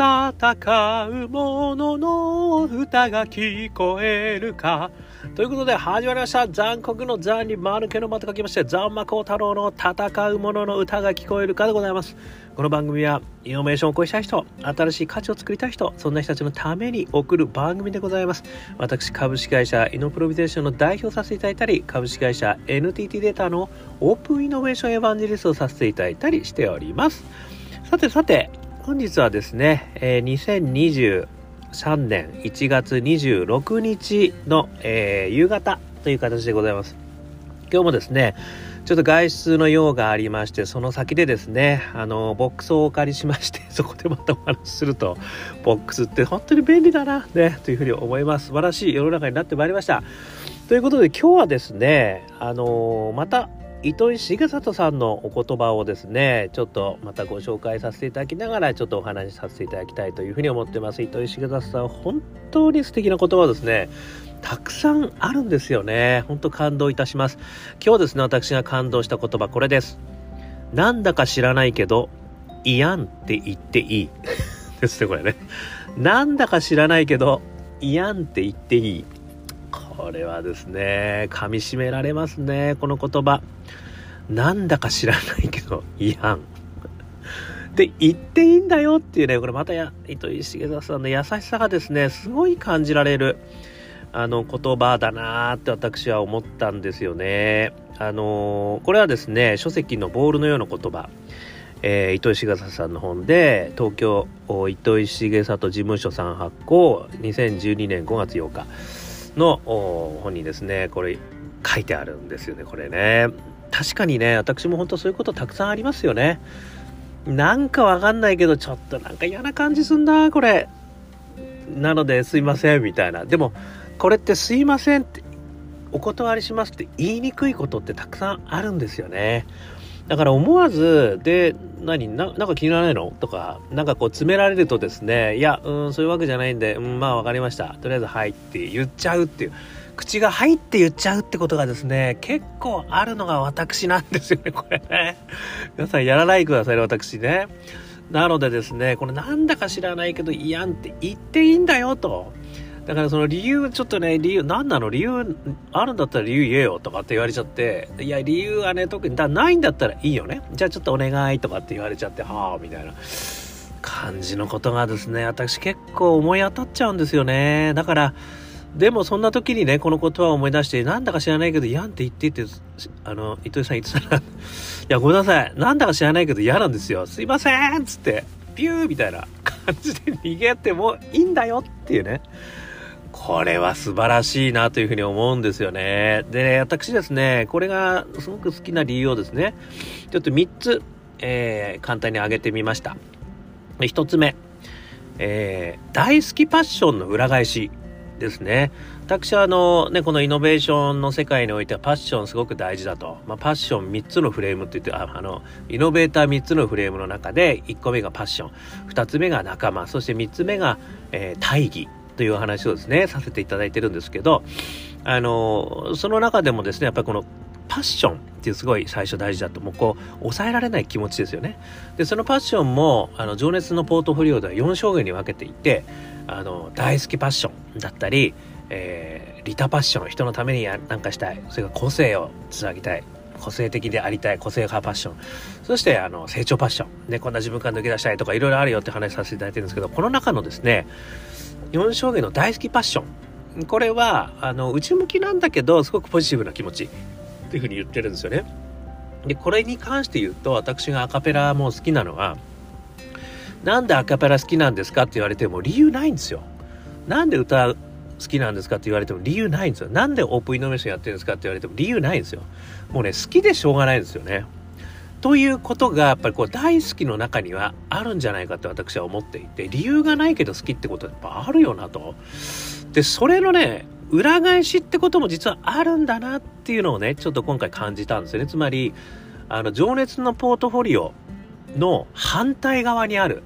戦う者の歌が聞こえるか。ということで始まりました。残酷の残に丸けのまと書きまして、残魔高太郎の戦う者の歌が聞こえるかでございます。この番組はイノベーションを起こしたい人、新しい価値を作りたい人、そんな人たちのために送る番組でございます。私、株式会社イノプロビゼーションの代表させていただいたり、株式会社 NTT データのオープンイノベーションエヴァンジェリストをさせていただいたりしております。さてさて、本日はですね、えー、2023年1月26日の、えー、夕方という形でございます。今日もですね、ちょっと外出の用がありまして、その先でですね、あの、ボックスをお借りしまして、そこでまたお話しすると、ボックスって本当に便利だな、ね、というふうに思います。素晴らしい世の中になってまいりました。ということで今日はですね、あのまた糸井重里さんのお言葉をですねちょっとまたご紹介させていただきながらちょっとお話しさせていただきたいというふうに思ってます。糸井重里さん本当に素敵な言葉ですね。たくさんあるんですよね。本当感動いたします。今日ですね私が感動した言葉これです。なんだか知らないけどいやんって言っていい。ですねこれね。なんだか知らないけどいやんって言っていい。これはですね、噛み締められますね、この言葉。なんだか知らないけど、違反。で、言っていいんだよっていうね、これまたや、糸井重里さんの優しさがですね、すごい感じられる、あの、言葉だなーって私は思ったんですよね。あのー、これはですね、書籍のボールのような言葉。えー、糸井重里さんの本で東京糸井重里事務所さん発行2012年5月8日の本にですねこれ書いてあるんですよねこれね。確かにね私も本当そういうことたくさんありますよね。なんかわかんないけどちょっとなんか嫌な感じすんだこれ。なのですいませんみたいな。でもこれってすいませんってお断りしますって言いにくいことってたくさんあるんですよね。だから思わず、で、何な、なんか気にならないの？とか、なんかこう詰められるとですね、いや、うん、そういうわけじゃないんで、うん、まあわかりました。とりあえず、はいって言っちゃうっていう。口が入って言っちゃうってことがですね、結構あるのが私なんですよね、これね。皆さんやらないでくださいね、私ね。なのでですね、これなんだか知らないけど、いやんって言っていいんだよと。だからその理由、ちょっとね、理由、何なの？理由、あるんだったら理由言えよとかって言われちゃって、いや、理由はね、特に、だないんだったらいいよね。じゃあちょっとお願いとかって言われちゃって、はあ、みたいな感じのことがですね、私結構思い当たっちゃうんですよね。だから、でもそんな時にね、この言葉を思い出して、なんだか知らないけど嫌って言ってって、あの、糸井さん言ってたら、いや、ごめんなさい。なんだか知らないけど嫌なんですよ。すいませんっつって、ピューみたいな感じで逃げてもいいんだよっていうね。これは素晴らしいなというふうに思うんですよね。で、私ですね、これがすごく好きな理由をですね、ちょっと3つ、えー、簡単に挙げてみました。1つ目、えー、大好きパッションの裏返しですね。私はあのね、このイノベーションの世界においてはパッションすごく大事だと。まあ、パッション3つのフレームって言って、ああの、イノベーター3つのフレームの中で1個目がパッション、2つ目が仲間、そして3つ目が、えー、大義という話をですね、させていただいてるんですけど、あの、その中でもですね、やっぱりこのパッションっていうすごい最初大事だと、もうこう、抑えられない気持ちですよね。で、そのパッションも、あの、情熱のポートフォリオでは4証言に分けていて、あの、大好きパッションだったり、えー、リタパッション、人のために何かしたい。それから個性をつなぎたい。個性的でありたい、個性派パッション。そして、あの、成長パッション。ね、こんな自分から抜け出したいとか、いろいろあるよって話させていただいてるんですけど、この中のですね、4証言の大好きパッション。これは、あの、内向きなんだけど、すごくポジティブな気持ち。っていうふうに言ってるんですよね。で、これに関して言うと、私がアカペラも好きなのは、なんでアカペラ好きなんですかって言われても理由ないんですよ。なんで歌好きなんですかって言われても理由ないんですよ。なんでオープンイノベーションやってるんですかって言われても理由ないんですよ。もうね、好きでしょうがないんですよね。ということがやっぱりこう大好きの中にはあるんじゃないかと私は思っていて理由がないけど好きってことはやっぱあるよなと。でそれのね裏返しってことも実はあるんだなっていうのをねちょっと今回感じたんですよね。つまりあの情熱のポートフォリオの反対側にある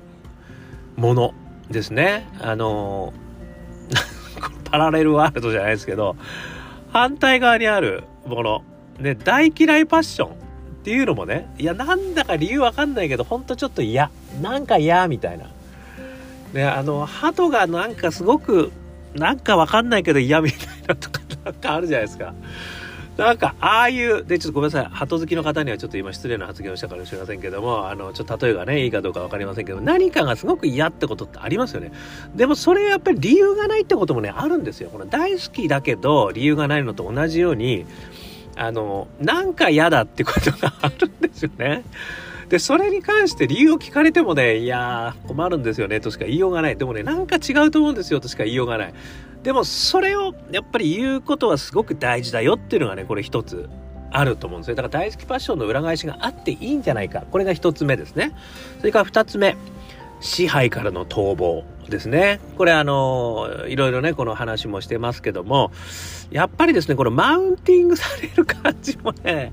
ものですね。あの パラレルワールドじゃないですけど反対側にあるもの。で大嫌いパッション。っていうのもね、いや、なんだか理由わかんないけど、ほんとちょっと嫌。なんか嫌みたいな。ね、あの、鳩がなんかすごく、なんかわかんないけど嫌みたいなとか、なんかあるじゃないですか。なんか、ああいう、で、ちょっとごめんなさい。鳩好きの方にはちょっと今失礼な発言をしたかもしれませんけども、あの、ちょっと例えがね、いいかどうかわかりませんけど、何かがすごく嫌ってことってありますよね。でもそれやっぱり理由がないってこともね、あるんですよ。この大好きだけど、理由がないのと同じように、あの、なんか嫌だってことがあるんですよね。で、それに関して理由を聞かれてもね、いやー、困るんですよね、としか言いようがない。でもね、なんか違うと思うんですよ、としか言いようがない。でもそれをやっぱり言うことはすごく大事だよっていうのがねこれ一つあると思うんですよだから大好きパッションの裏返しがあっていいんじゃないかこれが一つ目ですねそれから二つ目支配からの逃亡ですね。これあの、いろいろね、この話もしてますけども、やっぱりですね、このマウンティングされる感じもね、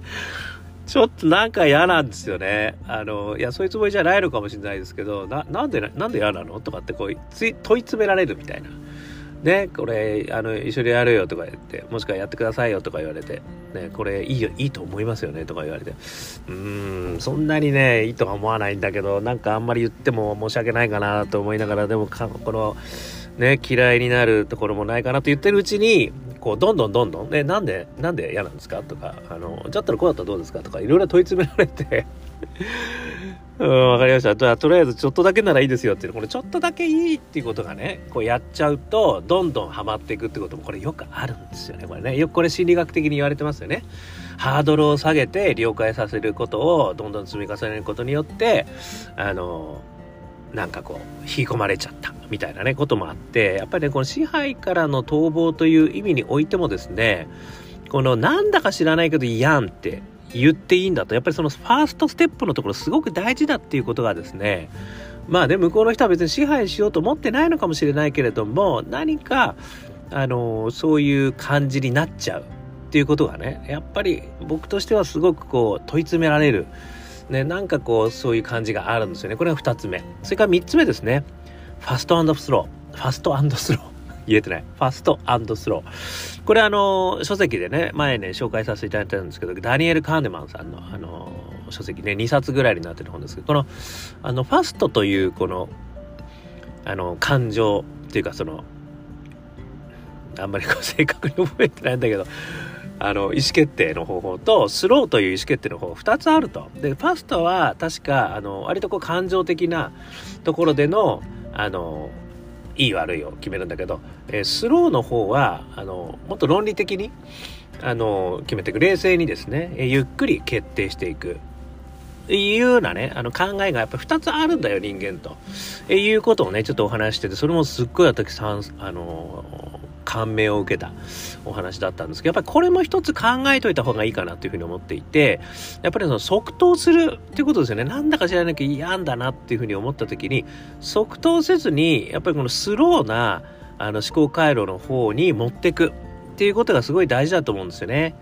ちょっとなんか嫌なんですよね。あの、いや、そういうつもりじゃないのかもしれないですけど、な、なんで、なんで嫌なの？とかってこう、問い詰められるみたいな。ね、これ、あの、一緒にやるよとか言って、もしくはやってくださいよとか言われて、ね、これいいよ、いいと思いますよねとか言われて、うーん、そんなにね、いいとは思わないんだけど、なんかあんまり言っても申し訳ないかなと思いながら、でもか、この、ね、嫌いになるところもないかなと言ってるうちに、こう、どんどんどんどん、ね、なんで、なんで嫌なんですか？とか、あの、じゃったらこうだったらどうですか？とか、いろいろ問い詰められてうん、わかりました。とりあえずちょっとだけならいいですよっていう、これちょっとだけいいっていうことがね、こうやっちゃうと、どんどんハマっていくってことも、これよくあるんですよね。これね。よくこれ心理学的に言われてますよね。ハードルを下げて了解させることをどんどん積み重ねることによって、あの、なんかこう、引き込まれちゃったみたいなね、こともあって、やっぱりね、この支配からの逃亡という意味においてもですね、このなんだか知らないけど嫌んって言っていいんだと、やっぱりそのファーストステップのところすごく大事だっていうことがですね、まあね、向こうの人は別に支配しようと思ってないのかもしれないけれども、何か、あの、そういう感じになっちゃうっていうことがね、やっぱり僕としてはすごくこう問い詰められる。ね、なんかこう、そういう感じがあるんですよね。これが2つ目。それから3つ目ですね。ファストスロー。ファストスロー。言えてない。ファストスロー。これあの、書籍でね、前ね、紹介させていただいたんですけど、ダニエル・カーネマンさんのあの、書籍ね、2冊ぐらいになってる本ですけど、この、あの、ファストというこの、あの、感情っていうかその、あんまりこう正確に覚えてないんだけど、あの、意思決定の方法と、スローという意思決定の方法、2つあると。で、ファストは確か、あの、割とこう感情的なところでの、あの、いい悪いを決めるんだけど、えー、スローの方はあのもっと論理的にあの決めていく冷静にですね、えー、ゆっくり決定していくいうようなね、あの考えがやっぱ2つあるんだよ、人間と。えいうことをね、ちょっとお話してて、それもすっごい私、あの感銘を受けたお話だったんですけど、やっぱりこれも一つ考えといた方がいいかなというふうに思っていて、やっぱりその即答するっていうことですよね。なんだか知らなきゃ嫌んだなっていうふうに思った時に、即答せずに、やっぱりこのスローなあの思考回路の方に持っていくっていうことがすごい大事だと思うんですよね。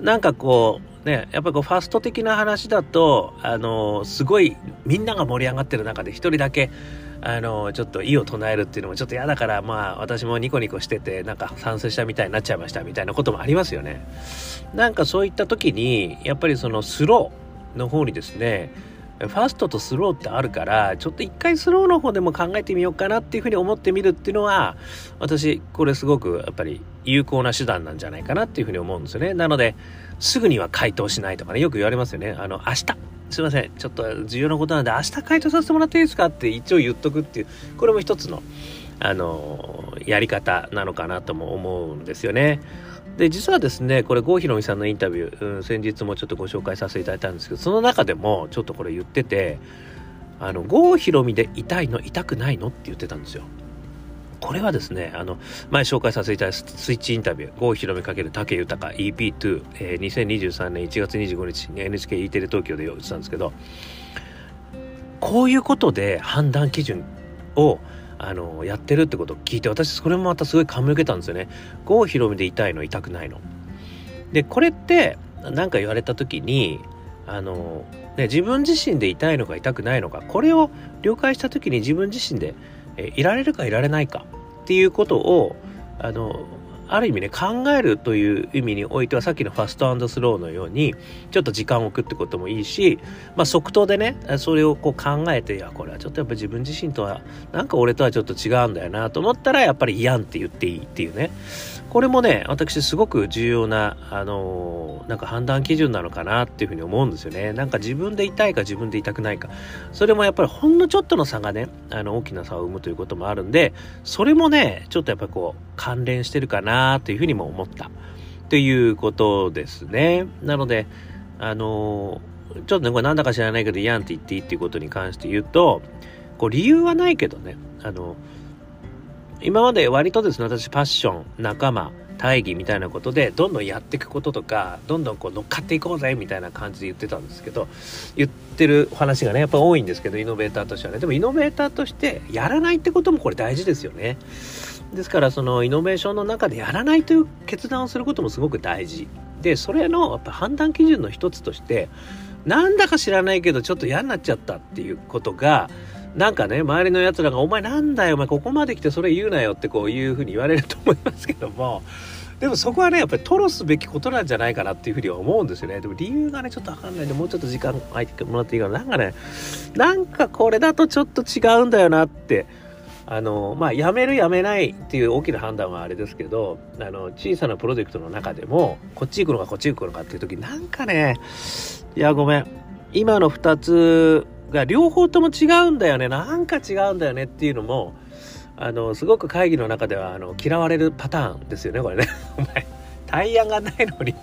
なんかこう、ね、やっぱりこうファスト的な話だと、あの、すごいみんなが盛り上がってる中で一人だけ、あの、ちょっと意を唱えるっていうのもちょっと嫌だから、まあ私もニコニコしてて、なんか賛成したみたいになっちゃいましたみたいなこともありますよね。なんかそういった時に、やっぱりそのスローの方にですね、ファーストとスローってあるから、ちょっと一回スローの方でも考えてみようかなっていうふうに思ってみるっていうのは、私、これすごくやっぱり有効な手段なんじゃないかなっていうふうに思うんですよね。なので、すぐには回答しないとかね、よく言われますよね。あの、明日、すいません、ちょっと重要なことなんで、明日回答させてもらっていいですかって一応言っとくっていう、これも一つの、あの、やり方なのかなとも思うんですよね。で、実はですね、これ、郷ひろみさんのインタビュー、うん、先日もちょっとご紹介させていただいたんですけど、その中でも、ちょっとこれ言ってて、あの、郷ひろみで痛いの、痛くないのって言ってたんですよ。これはですね、あの、前紹介させていただいたスイッチインタビュー、郷ひろみ×竹豊 EP2、えー、2023年1月25日に NHKE テレ東京で用意したんですけど、こういうことで判断基準をあのやってるってことを聞いて私それもまたすごい感銘受けたんですよね。郷ひろみで痛いの痛くないの。でこれって何か言われた時にあの、ね、自分自身で痛いのか痛くないのかこれを了解した時に自分自身でえいられるかいられないかっていうことをあのある意味ね、考えるという意味においては、さっきのファストスローのように、ちょっと時間を置くってこともいいし、まあ、即答でね、それをこう考えて、いや、これはちょっとやっぱ自分自身とは、なんか俺とはちょっと違うんだよなと思ったら、やっぱり嫌んって言っていいっていうね。これもね、私すごく重要な、あのー、なんか判断基準なのかなっていうふうに思うんですよね。なんか自分で痛いか自分で痛くないか。それもやっぱりほんのちょっとの差がね、あの、大きな差を生むということもあるんで、それもね、ちょっとやっぱこう、関連してるかなというふうにも思った。ということですね。なので、あのー、ちょっとね、これなんだか知らないけど、やんって言っていいっていうことに関して言うと、こう、理由はないけどね、あの、今まで割とですね、私パッション、仲間、大義みたいなことでどんどんやっていくこととかどんどんこう乗っかっていこうぜみたいな感じで言ってたんですけど言ってる話がねやっぱ多いんですけどイノベーターとしてはねでもイノベーターとしてやらないってこともこれ大事ですよねですからそのイノベーションの中でやらないという決断をすることもすごく大事でそれのやっぱ判断基準の一つとしてなんだか知らないけどちょっと嫌になっちゃったっていうことがなんかね、周りの奴らが、お前なんだよ、お前ここまで来てそれ言うなよってこういうふうに言われると思いますけども、でもそこはね、やっぱり吐露すべきことなんじゃないかなっていうふうには思うんですよね。でも理由がね、ちょっとわかんないんで、もうちょっと時間空いてもらっていいかな。なんかね、なんかこれだとちょっと違うんだよなって、あの、まあ、辞める辞めないっていう大きな判断はあれですけど、あの、小さなプロジェクトの中でも、こっち行くのかこっち行くのかっていう時、なんかね、いや、ごめん。今の2つが両方とも違うんだよね。なんか違うんだよねっていうのもあのすごく会議の中ではあの嫌われるパターンですよねこれね。お前対案がないのに。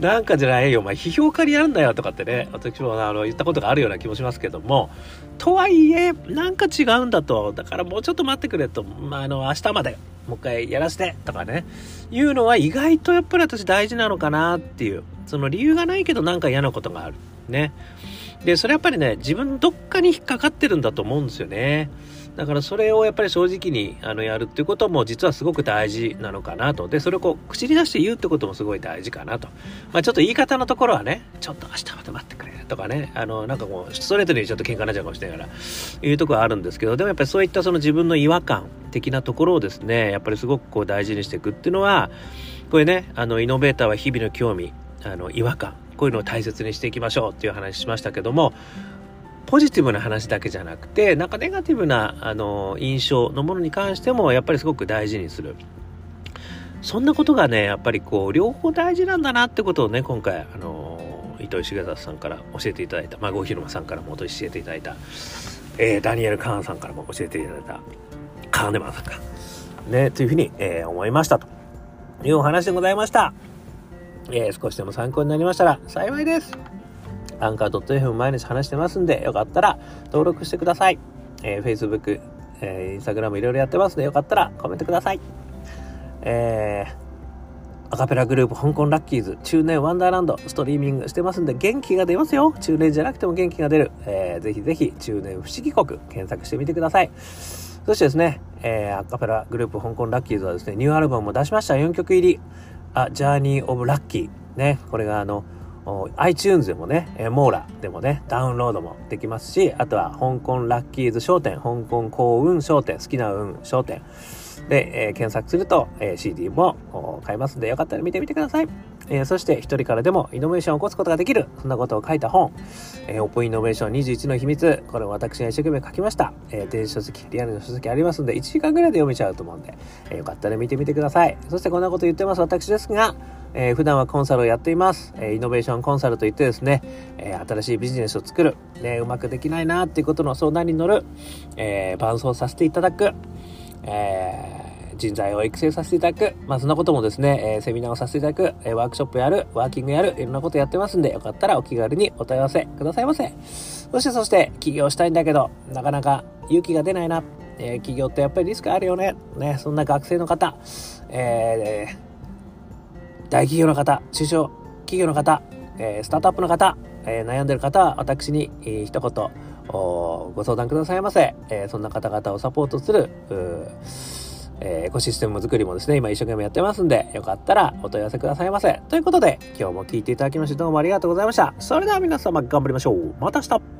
なんかじゃないよお前批評家にやるんだよとかってね私もあの言ったことがあるような気もしますけどもとはいえなんか違うんだとだからもうちょっと待ってくれと、まあ、あの明日までもう一回やらせてとかねいうのは意外とやっぱり私大事なのかなっていうその理由がないけどなんか嫌なことがあるねで、それやっぱりね、自分どっかに引っかかってるんだと思うんですよね。だからそれをやっぱり正直にあのやるっていうことも実はすごく大事なのかなと。で、それをこう口に出して言うってこともすごい大事かなと。まあちょっと言い方のところはね、ちょっと明日まで待ってくれとかね、あの、なんかもうストレートにちょっと喧嘩になっちゃうかもしれないから、いうところはあるんですけど、でもやっぱりそういったその自分の違和感的なところをですね、やっぱりすごくこう大事にしていくっていうのは、これね、あの、イノベーターは日々の興味、あの、違和感、こういうのを大切にしていきましょうっていう話しましたけども、ポジティブな話だけじゃなくて、なんかネガティブな、あの、印象のものに関しても、やっぱりすごく大事にする。そんなことがね、やっぱりこう、両方大事なんだなってことをね、今回、あの、糸井重里さんから教えていただいた、まあ、郷広間さんからも教えていただいた、えー、ダニエル・カーンさんからも教えていただいた、カーネマンさんか。ね、というふうに、えー、思いましたというお話でございました。えー、少しでも参考になりましたら幸いです。アンカー .fm 毎日話してますんで、よかったら登録してください。えー、Facebook、えー、Instagram いろいろやってますんで、よかったらコメントください。えー、アカペラグループ香港ラッキーズ中年ワンダーランドストリーミングしてますんで元気が出ますよ。中年じゃなくても元気が出る、えー、ぜひぜひ中年不思議国検索してみてください。そしてですね、えー、アカペラグループ香港ラッキーズはですねニューアルバムも出しました。4曲入り。あジャーニーオブラッキーねこれがあの iTunes でもね、えモーラでもね、ダウンロードもできますし、あとは香港ラッキーズ商店、香港幸運商店、好きな運商店。で、え、検索すると、え、CD も買えますんで、よかったら見てみてください。え、そして一人からでもイノベーションを起こすことができる、そんなことを書いた本、えー、オープンイノベーション21の秘密、これを私が一生懸命書きました。え、電子書籍、リアルの書籍ありますんで、1時間ぐらいで読めちゃうと思うんで、えー、よかったら見てみてください。そしてこんなこと言ってます私ですが、えー、普段はコンサルをやっています。えー、イノベーションコンサルといってですね、えー、新しいビジネスを作る、ね、うまくできないなっていうことの相談に乗る、え伴走させていただく、え人材を育成させていただく、まあそんなこともですね、えー、セミナーをさせていただく、えー、ワークショップやる、ワーキングやる、いろんなことやってますんで、よかったらお気軽にお問い合わせくださいませ。そしてそして、起業したいんだけど、なかなか勇気が出ないな。えー、起業ってやっぱりリスクあるよね。ね、そんな学生の方、えー、大企業の方、中小企業の方、えー、スタートアップの方、えー、悩んでる方は私に、えー、一言ご相談くださいませ。えー、そんな方々をサポートする、えー、エコシステム作りもですね、今一生懸命やってますんで、よかったらお問い合わせくださいませ。ということで、今日も聴いていただきましてどうもありがとうございました。それでは皆様頑張りましょう。また明日